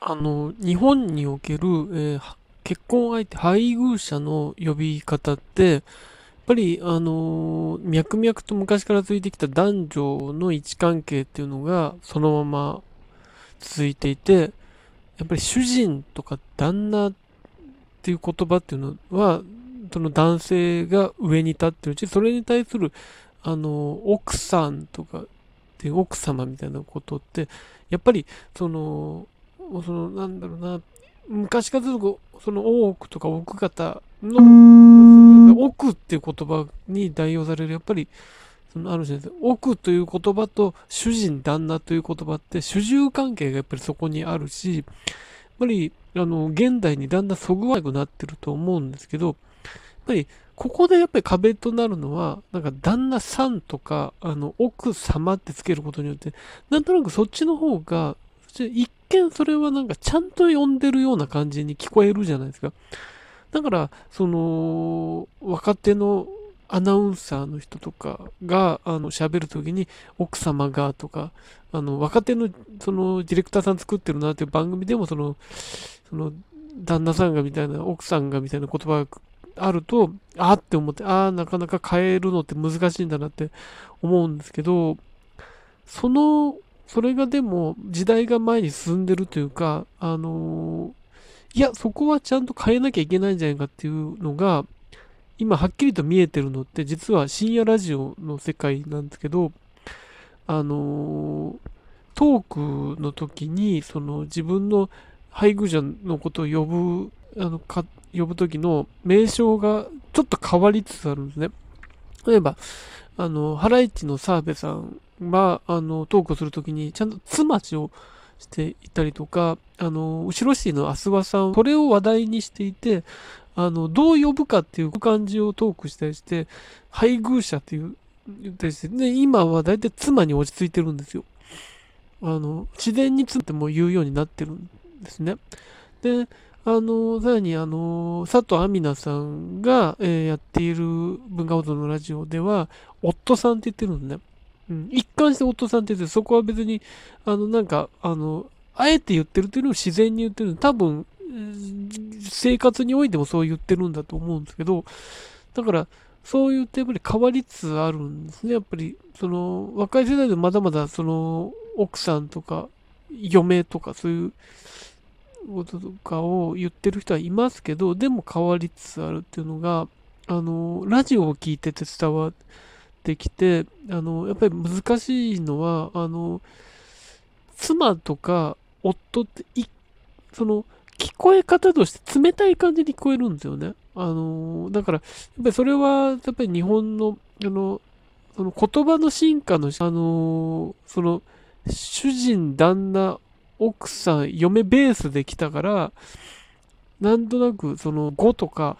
あの、日本における、えー結婚相手、配偶者の呼び方って、やっぱり、あのー脈々と昔から続いてきた男女の位置関係っていうのが、そのまま続いていて、やっぱり主人とか旦那っていう言葉っていうのは、その男性が上に立ってるうち、それに対する、あの、奥さんとかっていう奥様みたいなことって、やっぱり、その、もうその、なんだろうな、昔からずっとその大奥とか奥方の奥っていう言葉に代用される、やっぱり、そのあるじゃないです。奥という言葉と主人、旦那という言葉って主従関係がやっぱりそこにあるし、やっぱり、あの、現代にだんだんそぐわなくなってると思うんですけど、やっぱり、ここでやっぱり壁となるのは、なんか旦那さんとか、あの、奥様ってつけることによって、なんとなくそっちの方が、一見それはなんかちゃんと呼んでるような感じに聞こえるじゃないですか。だから、その、若手のアナウンサーの人とかが、あの、喋るときに、奥様がとか、あの、若手の、その、ディレクターさん作ってるなっていう番組でも、その、その、旦那さんがみたいな、奥さんがみたいな言葉があると、あって思って、ああ、なかなか変えるのって難しいんだなって思うんですけど、その、それがでも時代が前に進んでるというか、あのいや、そこはちゃんと変えなきゃいけないんじゃないかっていうのが、今はっきりと見えてるのって実は深夜ラジオの世界なんですけど、あのトークの時に、その自分の配偶者のことを呼ぶ、あの、か、呼ぶ時の名称がちょっと変わりつつあるんですね。例えば、あの、ハライチの澤部さんは、ああの、トークするときに、ちゃんと妻ちをしていたりとか、あの、後ろ市のアスワさん、これを話題にしていて、あの、どう呼ぶかっていう感じをトークしたりして、配偶者っていう、言ったりして、で、今は大体妻に落ち着いてるんですよ。あの、自然に妻っても言うようになってるんですね。で、あの、さらに、あの、佐藤亜美奈さんが、えー、やっている文化放送のラジオでは、夫さんって言ってるんですね。一貫して夫さんって言って、そこは別に、あの、なんか、あの、あえて言ってるっていうのを自然に言ってる多分、生活においてもそう言ってるんだと思うんですけど、だから、そういうってやっぱり変わりつつあるんですね。やっぱり、その、若い世代でまだまだ、その、奥さんとか、嫁とか、そういう、こととかを言ってる人はいますけど、でも変わりつつあるっていうのが、あの、ラジオを聞いてて伝わってきて、あの、やっぱり難しいのは、あの、妻とか夫ってい、その、聞こえ方として冷たい感じに聞こえるんですよね。あの、だから、やっぱりそれは、やっぱり日本の、あの、その言葉の進化の、あの、その、主人、旦那、奥さん、嫁ベースで来たから、なんとなくその語とか、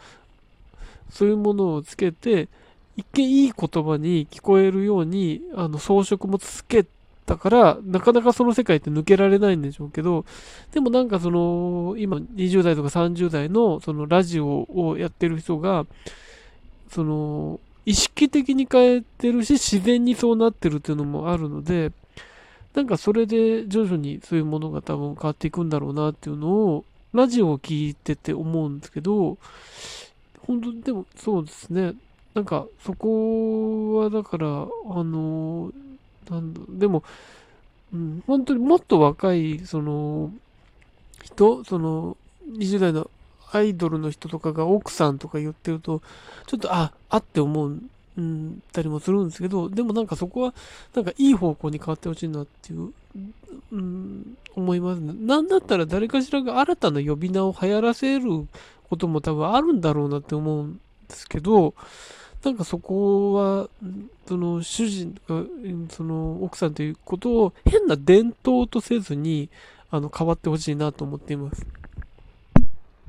そういうものをつけて、一見いい言葉に聞こえるように、あの、装飾もつけたから、なかなかその世界って抜けられないんでしょうけど、でもなんかその、今20代とか30代のそのラジオをやってる人が、その、意識的に変えてるし、自然にそうなってるっていうのもあるので、なんかそれで徐々にそういうものが多分変わっていくんだろうなっていうのを、ラジオを聞いてて思うんですけど、本当でもそうですね。なんかそこはだから、あの、なん、でも、うん、本当にもっと若い、その、人、その、20代のアイドルの人とかが奥さんとか言ってると、ちょっと、あ、あって思ううん、たりもするんですけど、でもなんかそこは、なんかいい方向に変わってほしいなっていう、うん、思いますね。なんだったら誰かしらが新たな呼び名を流行らせることも多分あるんだろうなって思うんですけど、なんかそこは、その主人とか、その奥さんということを変な伝統とせずに、あの、変わってほしいなと思っています。